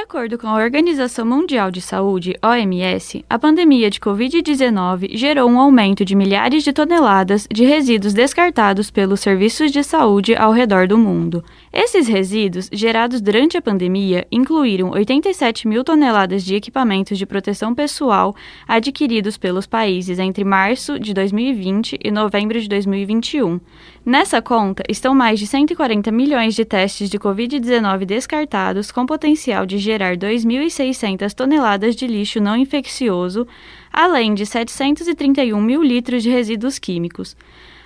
Acordo com a Organização Mundial de Saúde, OMS, a pandemia de Covid-19 gerou um aumento de milhares de toneladas de resíduos descartados pelos serviços de saúde ao redor do mundo. Esses resíduos, gerados durante a pandemia, incluíram 87 mil toneladas de equipamentos de proteção pessoal adquiridos pelos países entre março de 2020 e novembro de 2021. Nessa conta estão mais de 140 milhões de testes de Covid-19 descartados, com potencial de gerar 2.600 toneladas de lixo não infeccioso, além de 731 mil litros de resíduos químicos.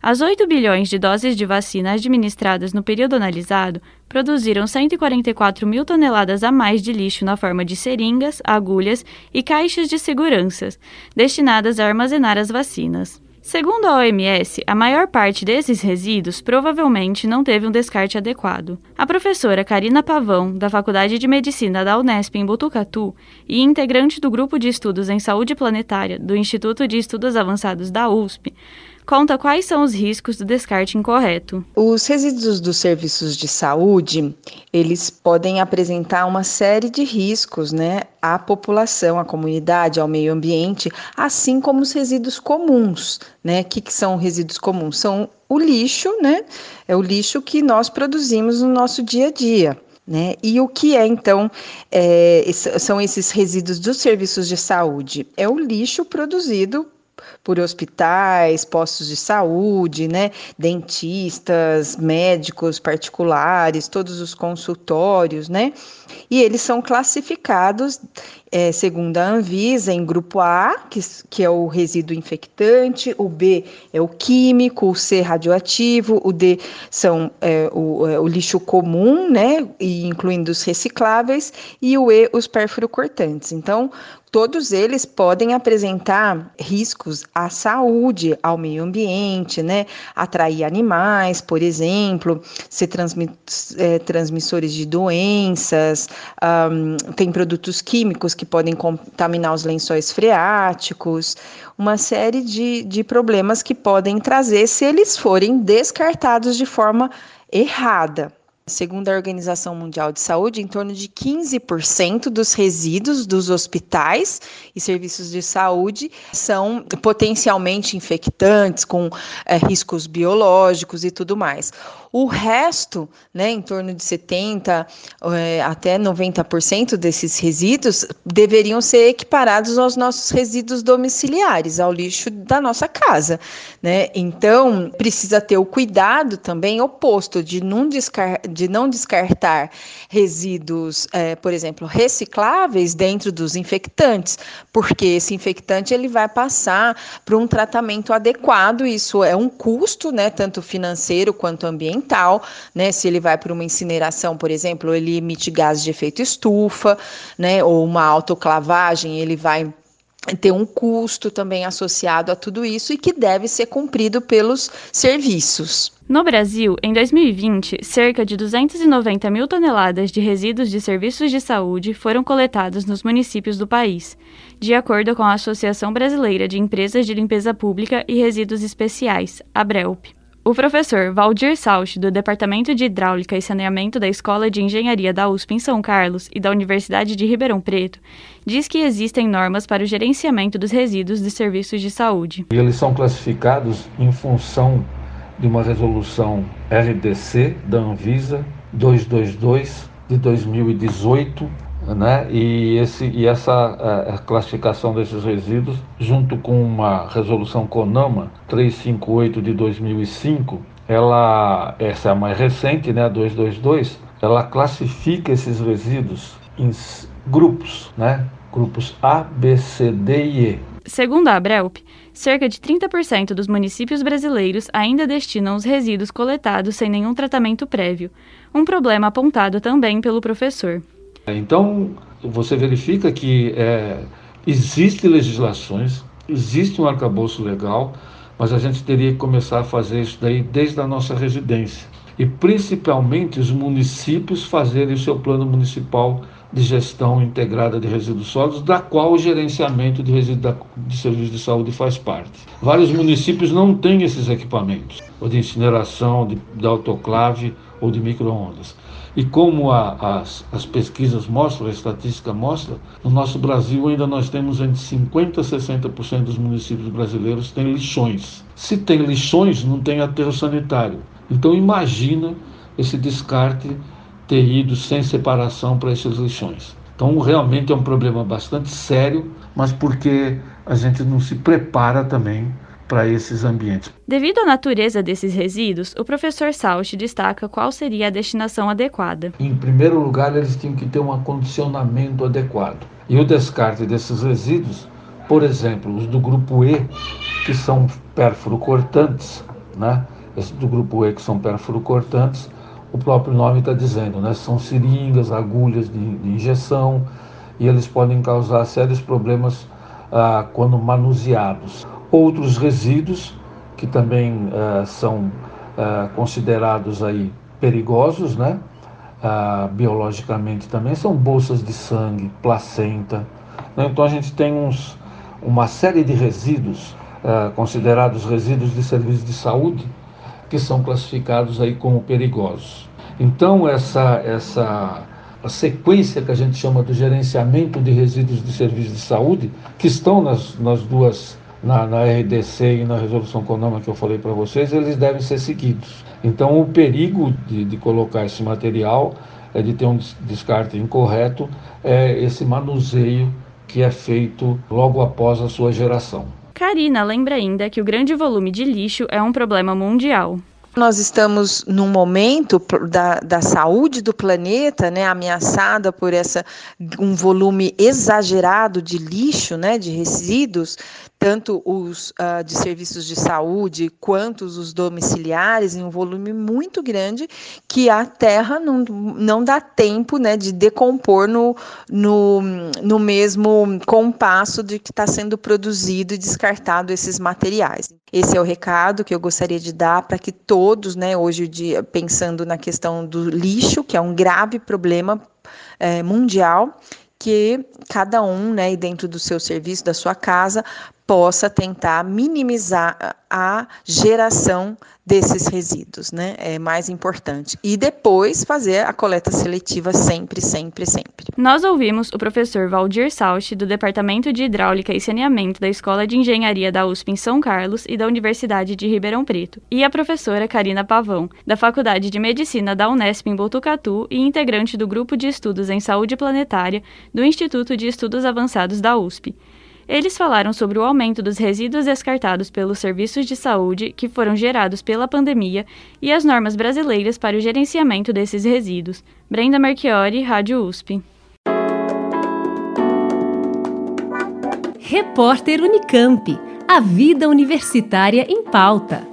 As 8 bilhões de doses de vacina administradas no período analisado produziram 144 mil toneladas a mais de lixo na forma de seringas, agulhas e caixas de segurança, destinadas a armazenar as vacinas. Segundo a OMS, a maior parte desses resíduos provavelmente não teve um descarte adequado. A professora Karina Pavão, da Faculdade de Medicina da Unesp em Botucatu e integrante do Grupo de Estudos em Saúde Planetária do Instituto de Estudos Avançados da USP, conta quais são os riscos do descarte incorreto. Os resíduos dos serviços de saúde, eles podem apresentar uma série de riscos, né, à população, à comunidade, ao meio ambiente, assim como os resíduos comuns, né? O que, que são resíduos comuns? São o lixo, né? É o lixo que nós produzimos no nosso dia a dia. Né? E o que é então é, são esses resíduos dos serviços de saúde? É o lixo produzido por hospitais, postos de saúde, né, dentistas, médicos particulares, todos os consultórios, né, e eles são classificados é, segundo a Anvisa em grupo A, que, que é o resíduo infectante, o B é o químico, o C radioativo, o D são é, o, é, o, lixo comum, né, e incluindo os recicláveis, e o E os perfurocortantes. Então, todos eles podem apresentar riscos à saúde, ao meio ambiente, né? Atrair animais, por exemplo, ser é, transmissores de doenças, um, tem produtos químicos que podem contaminar os lençóis freáticos, uma série de, de problemas que podem trazer se eles forem descartados de forma errada. Segundo a Organização Mundial de Saúde, em torno de 15% dos resíduos dos hospitais e serviços de saúde são potencialmente infectantes, com é, riscos biológicos e tudo mais. O resto, né, em torno de 70% é, até 90% desses resíduos, deveriam ser equiparados aos nossos resíduos domiciliares, ao lixo da nossa casa. Né? Então, precisa ter o cuidado também oposto de não, descar de não descartar resíduos, é, por exemplo, recicláveis dentro dos infectantes, porque esse infectante ele vai passar para um tratamento adequado, isso é um custo, né, tanto financeiro quanto ambiental ambiental, né? Se ele vai para uma incineração, por exemplo, ele emite gases de efeito estufa, né? Ou uma autoclavagem, ele vai ter um custo também associado a tudo isso e que deve ser cumprido pelos serviços. No Brasil, em 2020, cerca de 290 mil toneladas de resíduos de serviços de saúde foram coletados nos municípios do país, de acordo com a Associação Brasileira de Empresas de Limpeza Pública e Resíduos Especiais, ABRELP. O professor Valdir Sauch, do Departamento de Hidráulica e Saneamento da Escola de Engenharia da USP em São Carlos e da Universidade de Ribeirão Preto, diz que existem normas para o gerenciamento dos resíduos de serviços de saúde. Eles são classificados em função de uma resolução RDC da Anvisa 222 de 2018 né? E, esse, e essa a, a classificação desses resíduos, junto com uma resolução CONAMA 358 de 2005, ela, essa é a mais recente, né, a 222, ela classifica esses resíduos em grupos, né? Grupos A, B, C, D e E. Segundo a Abrelp, cerca de 30% dos municípios brasileiros ainda destinam os resíduos coletados sem nenhum tratamento prévio, um problema apontado também pelo professor. Então, você verifica que é, existem legislações, existe um arcabouço legal, mas a gente teria que começar a fazer isso daí desde a nossa residência. E principalmente os municípios fazerem o seu plano municipal de gestão integrada de resíduos sólidos, da qual o gerenciamento de resíduos de serviços de saúde faz parte. Vários municípios não têm esses equipamentos, ou de incineração, de, de autoclave ou de microondas. E como a, as, as pesquisas mostram, a estatística mostra, no nosso Brasil ainda nós temos entre 50% e 60% dos municípios brasileiros têm lixões. Se tem lixões, não tem aterro sanitário. Então imagina esse descarte ter ido sem separação para esses lixões. Então, realmente é um problema bastante sério, mas porque a gente não se prepara também para esses ambientes. Devido à natureza desses resíduos, o professor Sauch destaca qual seria a destinação adequada. Em primeiro lugar, eles tinham que ter um acondicionamento adequado. E o descarte desses resíduos, por exemplo, os do grupo E, que são pérfuro cortantes, né? Esses do grupo E que são pérfuro cortantes, o próprio nome está dizendo, né? São seringas, agulhas de, de, injeção e eles podem causar sérios problemas ah, quando manuseados. Outros resíduos que também ah, são ah, considerados aí perigosos, né? Ah, biologicamente também são bolsas de sangue, placenta. Né? Então a gente tem uns, uma série de resíduos considerados resíduos de serviços de saúde que são classificados aí como perigosos. Então, essa, essa a sequência que a gente chama do gerenciamento de resíduos de serviços de saúde, que estão nas, nas duas, na, na RDC e na resolução econômica que eu falei para vocês, eles devem ser seguidos. Então, o perigo de, de colocar esse material, é de ter um descarte incorreto, é esse manuseio que é feito logo após a sua geração. Karina lembra ainda que o grande volume de lixo é um problema mundial. Nós estamos num momento da, da saúde do planeta, né, ameaçada por essa um volume exagerado de lixo, né, de resíduos, tanto os uh, de serviços de saúde quanto os domiciliares, em um volume muito grande, que a terra não, não dá tempo né, de decompor no, no, no mesmo compasso de que está sendo produzido e descartado esses materiais. Esse é o recado que eu gostaria de dar para que todos, né, hoje dia, pensando na questão do lixo, que é um grave problema é, mundial, que cada um, né, dentro do seu serviço, da sua casa, possa tentar minimizar a geração desses resíduos, né? É mais importante. E depois fazer a coleta seletiva sempre, sempre, sempre. Nós ouvimos o professor Valdir Sauch, do Departamento de Hidráulica e Saneamento da Escola de Engenharia da USP em São Carlos e da Universidade de Ribeirão Preto, e a professora Karina Pavão, da Faculdade de Medicina da Unesp em Botucatu e integrante do Grupo de Estudos em Saúde Planetária do Instituto de Estudos Avançados da USP. Eles falaram sobre o aumento dos resíduos descartados pelos serviços de saúde que foram gerados pela pandemia e as normas brasileiras para o gerenciamento desses resíduos. Brenda Marchiori, Rádio USP. Repórter Unicamp. A vida universitária em pauta.